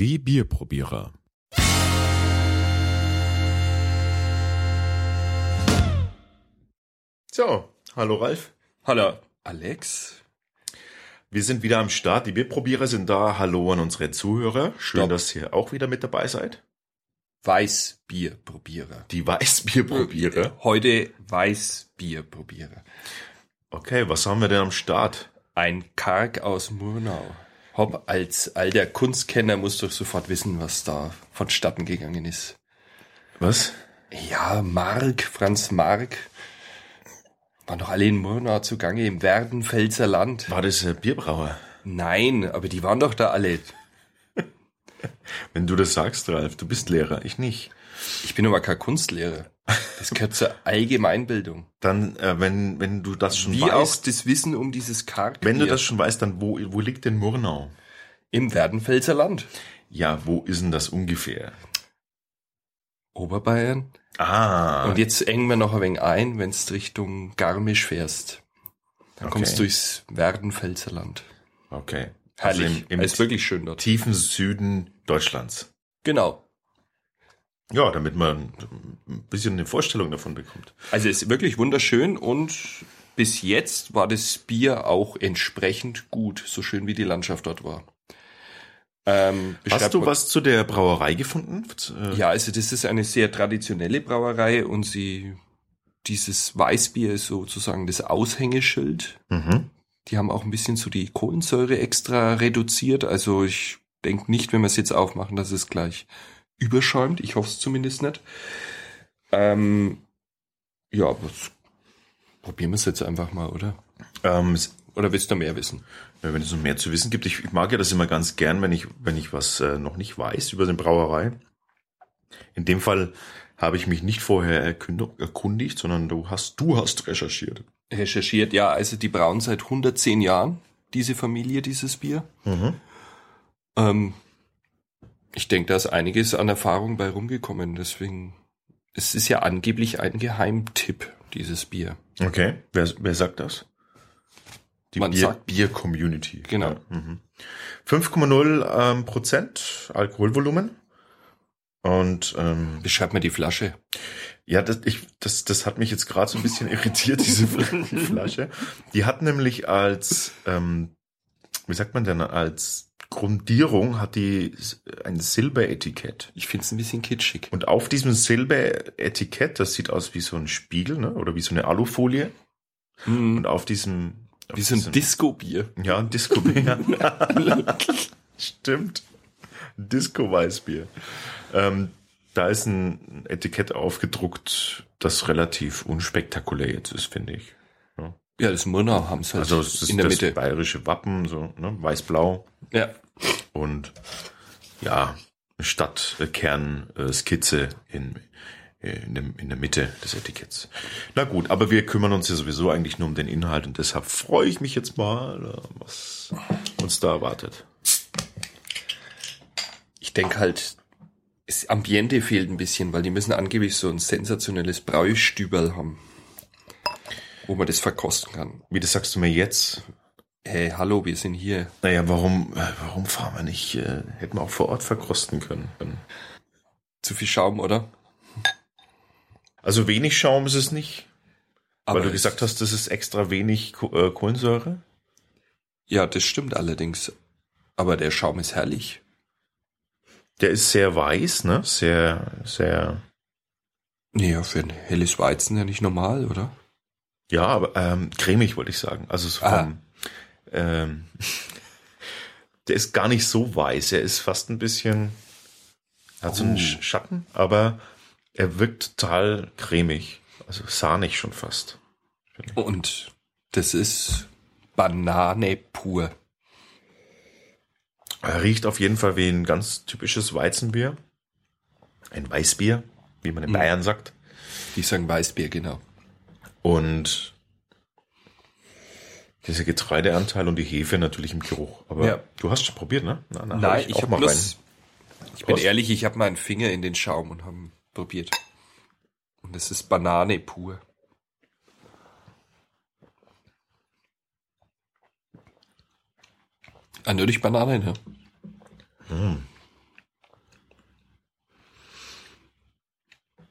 Die Bierprobierer. So, hallo Ralf. Hallo, Alex. Wir sind wieder am Start. Die Bierprobierer sind da. Hallo an unsere Zuhörer. Schön, Stopp. dass ihr auch wieder mit dabei seid. Weißbierprobierer. Die Weißbierprobierer. Heute Weißbierprobierer. Okay, was haben wir denn am Start? Ein Karg aus Murnau. Hopp, als alter Kunstkenner musst du sofort wissen, was da vonstatten gegangen ist. Was? Ja, Mark, Franz Mark. Waren doch alle in Murnau zugange im Werdenfelser Land. War das ein Bierbrauer? Nein, aber die waren doch da alle. Wenn du das sagst, Ralf, du bist Lehrer, ich nicht. Ich bin aber kein Kunstlehrer. Das gehört zur Allgemeinbildung. Dann, äh, wenn, wenn du das schon Wie auch weißt, das Wissen um dieses Karg. wenn du das schon weißt, dann wo, wo liegt denn Murnau? Im Werdenfelser Land. Ja, wo ist denn das ungefähr? Oberbayern. Ah, Und jetzt engen wir noch ein wenig ein, wenn du Richtung Garmisch fährst. Dann Okay. kommst du durchs Werdenfelser Land. okay. Herrlich. Also im, im ist wirklich schön dort. tiefen Süden Deutschlands. Genau. Ja, damit man ein bisschen eine Vorstellung davon bekommt. Also es ist wirklich wunderschön und bis jetzt war das Bier auch entsprechend gut, so schön wie die Landschaft dort war. Ähm, Hast du was zu der Brauerei gefunden? Äh, Ja, also das ist eine sehr traditionelle Brauerei und sie, dieses Weißbier ist sozusagen das Aushängeschild. Mhm. Die haben auch ein bisschen so die Kohlensäure extra reduziert. Also ich denke nicht, wenn wir es jetzt aufmachen, dass es gleich überschäumt. Ich hoffe es zumindest nicht. Ähm, ja, das- probieren wir es jetzt einfach mal, oder? Ähm, Oder willst du mehr wissen? ja, wenn es noch mehr zu wissen gibt, ich, ich mag ja das immer ganz gern, wenn ich, wenn ich was äh, noch nicht weiß über eine Brauerei. In dem Fall habe ich mich nicht vorher erkundigt, sondern du hast, du hast recherchiert. Recherchiert, ja, also die brauen seit 110 Jahren, diese Familie, dieses Bier. Mhm. Ähm, ich denke, da ist einiges an Erfahrung bei rumgekommen. Deswegen, es ist ja angeblich ein Geheimtipp, dieses Bier. Okay. Wer, wer sagt das? Die Man Bier, sagt- Bier-Community. Genau. Ja, mhm. 5,0 ähm, Prozent Alkoholvolumen. Und ähm, Beschreib mir die Flasche. Ja, das, ich, das, das hat mich jetzt gerade so ein bisschen irritiert, diese Flasche. Die hat nämlich als, ähm, wie sagt man denn, als Grundierung hat die ein Silberetikett. Ich finde es ein bisschen kitschig. Und auf diesem Silberetikett, das sieht aus wie so ein Spiegel, ne? oder wie so eine Alufolie. Mhm. Und auf diesem... Auf Wie so ein Disco-Bier. Ja, ein Disco-Bier. Stimmt. Disco-Weißbier. Ähm, da ist ein Etikett aufgedruckt, das relativ unspektakulär jetzt ist, finde ich. Ja, das Murnau haben es halt Also es ist in der das Mitte. bayerische Wappen, so ne? weiß-blau Ja. und ja, eine Stadtkern-Skizze in, äh, in, dem, in der Mitte des Etiketts. Na gut, aber wir kümmern uns ja sowieso eigentlich nur um den Inhalt und deshalb freue ich mich jetzt mal, äh, was uns da erwartet. Ich denke halt, das Ambiente fehlt ein bisschen, weil die müssen angeblich so ein sensationelles Braustüberl haben, wo man das verkosten kann. Wie das sagst du mir jetzt? Hey, hallo, wir sind hier. Naja, warum, äh, warum fahren wir nicht? Äh, hätten wir auch vor Ort verkosten können. Zu viel Schaum, oder? Also wenig Schaum ist es nicht, weil du es- gesagt hast, das ist extra wenig äh, Kohlensäure. Ja, das stimmt allerdings. Aber der Schaum ist herrlich. Der ist sehr weiß, ne? Sehr, sehr. Ja, für ein helles Weizen ja nicht normal, oder? Ja, aber ähm, cremig wollte ich sagen. Also so Ah. vom, ähm, der ist gar nicht so weiß. Er ist fast ein bisschen, hat so einen Oh. Sch- Schatten, aber er wirkt total cremig. Also sahnig schon fast. Und das ist Banane pur. Er riecht auf jeden Fall wie ein ganz typisches Weizenbier. Ein Weißbier, wie man in Mhm. Bayern sagt. Die sagen Weißbier, genau. Und dieser Getreideanteil und die Hefe natürlich im Geruch. Aber ja. du hast schon probiert, ne? Na, na, Nein, ich, ich habe bloß. Rein. Ich bin Prost. ehrlich, ich habe meinen Finger in den Schaum und habe probiert. Und das ist Banane pur. Ah, Eindeutig Banane, ne? Hm.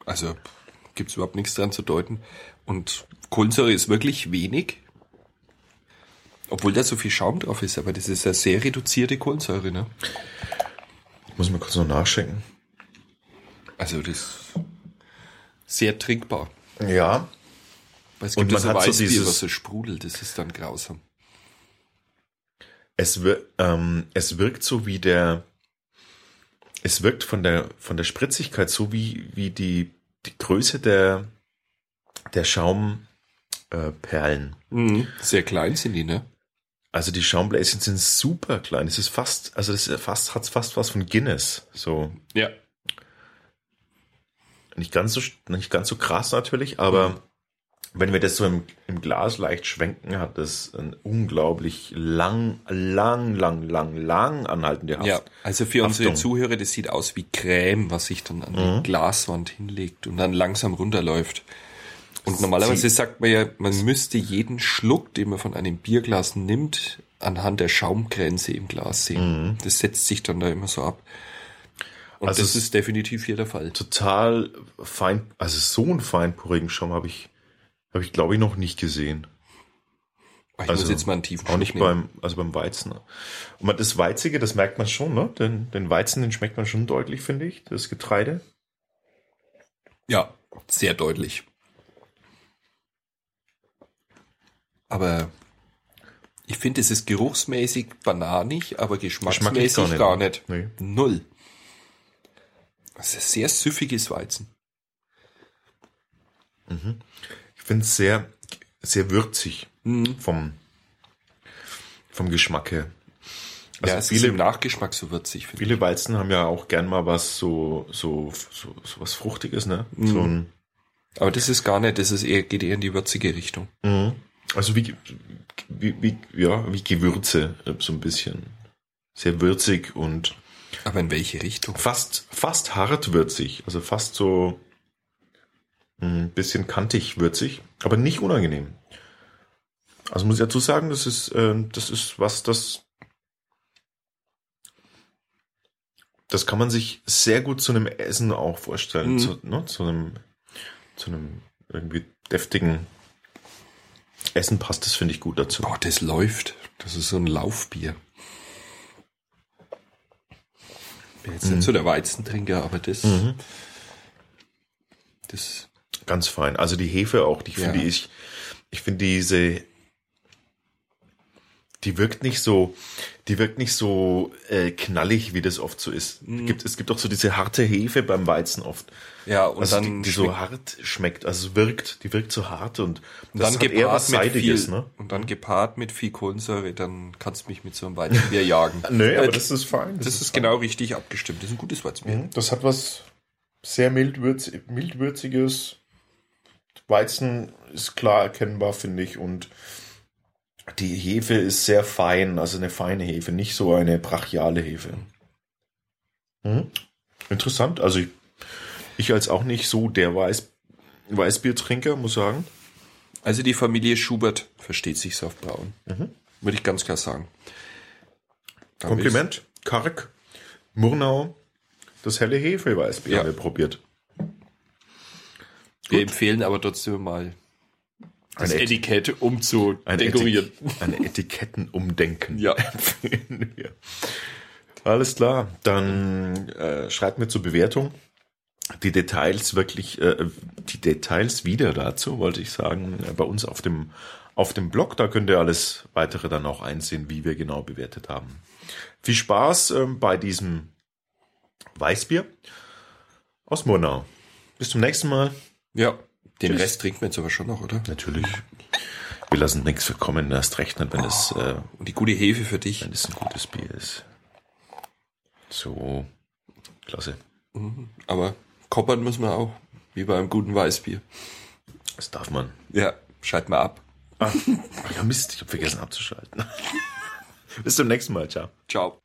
Also. Pff gibt's überhaupt nichts dran zu deuten. Und Kohlensäure ist wirklich wenig. Obwohl da so viel Schaum drauf ist, aber das ist eine sehr reduzierte Kohlensäure, ne? Ich muss mal kurz noch nachschenken. Also das ist sehr trinkbar. Ja. Weil es Und gibt man so hat so dieses- was so sprudelt, das ist dann grausam. Es, wir, ähm, es wirkt so wie der, es wirkt von der, von der Spritzigkeit so wie, wie die, die Größe der, der Schaumperlen. Perlen. Sehr klein sind die, ne? Also die Schaumbläschen sind super klein. Es ist fast, also das ist fast, hat's fast was von Guinness. So, Ja. nicht ganz so, nicht ganz so krass natürlich, aber wenn wir das so im, im Glas leicht schwenken, hat das ein unglaublich lang, lang, lang, lang, lang anhaltende Haft. Ja, also für unsere Haftung. Zuhörer, das sieht aus wie Creme, was sich dann an die Glaswand hinlegt und dann langsam runterläuft. Und normalerweise sagt man ja, man müsste jeden Schluck, den man von einem Bierglas nimmt, anhand der Schaumgrenze im Glas sehen. Das setzt sich dann da immer so ab. Und Also das ist definitiv hier der Fall. Total fein, also so einen feinporigen Schaum habe ich, habe ich glaube ich noch nicht gesehen. Ich Also muss jetzt mal einen tiefen Auch nicht nehmen. beim, also beim Weizen. Und das Weizige, das merkt man schon, ne? Den, den Weizen, den schmeckt man schon deutlich, finde ich, das Getreide. Ja, sehr deutlich. Aber ich finde, es ist geruchsmäßig bananig, aber geschmacksmäßig Geschmacklich gar nicht. Nee. Null. Das ist sehr süffiges Weizen. Ich finde es sehr, sehr würzig Mhm. vom, vom Geschmack her. ja, Also es ist viele, im Nachgeschmack so würzig, viele Weizen haben ja auch gern mal was so, so, so, so was Fruchtiges, ne? Mhm. So ein, ich. Aber das ist gar nicht, das ist eher, geht eher in die würzige Richtung. Mhm. Also wie, wie, wie, ja, wie Gewürze, äh, so ein bisschen. Sehr würzig und Aber in welche Richtung? fast, fast hart würzig. Also fast so ein bisschen kantig würzig, aber nicht unangenehm. Also muss ich dazu sagen, das ist, äh, das ist was, das, das kann man sich sehr gut zu einem Essen auch vorstellen. Mhm. Zu, ne, zu einem, zu einem irgendwie deftigen Essen passt das, finde ich, gut dazu. Boah, das läuft. Das ist so ein Laufbier. Bin jetzt nicht so der Weizentrinker, aber das, Mhm. das, Ganz fein. Also die Hefe auch, die Ja. finde ich, ich finde diese, die wirkt nicht so, die wirkt nicht so äh, knallig, wie das oft so ist. Mhm. Es gibt, es gibt auch so diese harte Hefe beim Weizen oft. ja, und Also dann die, die so hart schmeckt, also wirkt, die wirkt so hart und Und das dann hat eher gepaart was mit Seidiges, viel, ne? und dann gepaart mit viel Kohlensäure, dann kannst du mich mit so einem Weizenbier jagen. Nö, aber Äh, das ist fein. das ist fein. genau richtig abgestimmt. Das ist ein gutes Weizenbier. Mhm, Das hat was sehr mildwürz, mildwürziges. Weizen ist klar erkennbar, finde ich, und die Hefe ist sehr fein, also eine feine Hefe, nicht so eine brachiale Hefe. Mhm. Interessant, also ich, ich als auch nicht so der Weiß, Weißbiertrinker, muss sagen. Also die Familie Schubert versteht sich auf Brauen. Mhm. Würde ich ganz klar sagen. Da Kompliment, Karg, Murnau, das helle Hefeweißbier Ja. haben wir probiert. Wir empfehlen aber trotzdem mal das Ein Et- Etikett umzudekorieren. Etik ein Etikettenumdenken. Ja. empfehlen wir. Alles klar. Dann äh, schreibt mir zur Bewertung die Details wirklich, äh, die Details wieder dazu, wollte ich sagen, äh, bei uns auf dem, auf dem Blog. Da könnt ihr alles weitere dann auch einsehen, wie wir genau bewertet haben. Viel Spaß ähm, bei diesem Weißbier aus Murnau. Bis zum nächsten Mal. Ja, den Tschüss. Rest trinken wir jetzt aber schon noch, oder? Natürlich. Wir lassen nichts verkommen, erst recht nicht, wenn es, äh, Und die gute Hefe für dich. wenn es ein gutes Bier ist. So, klasse. Aber koppern muss man auch, wie bei einem guten Weißbier. Das darf man. Ja, schalt mal ab. Ah, ja Mist, ich habe vergessen abzuschalten. Bis zum nächsten Mal, ciao. Ciao.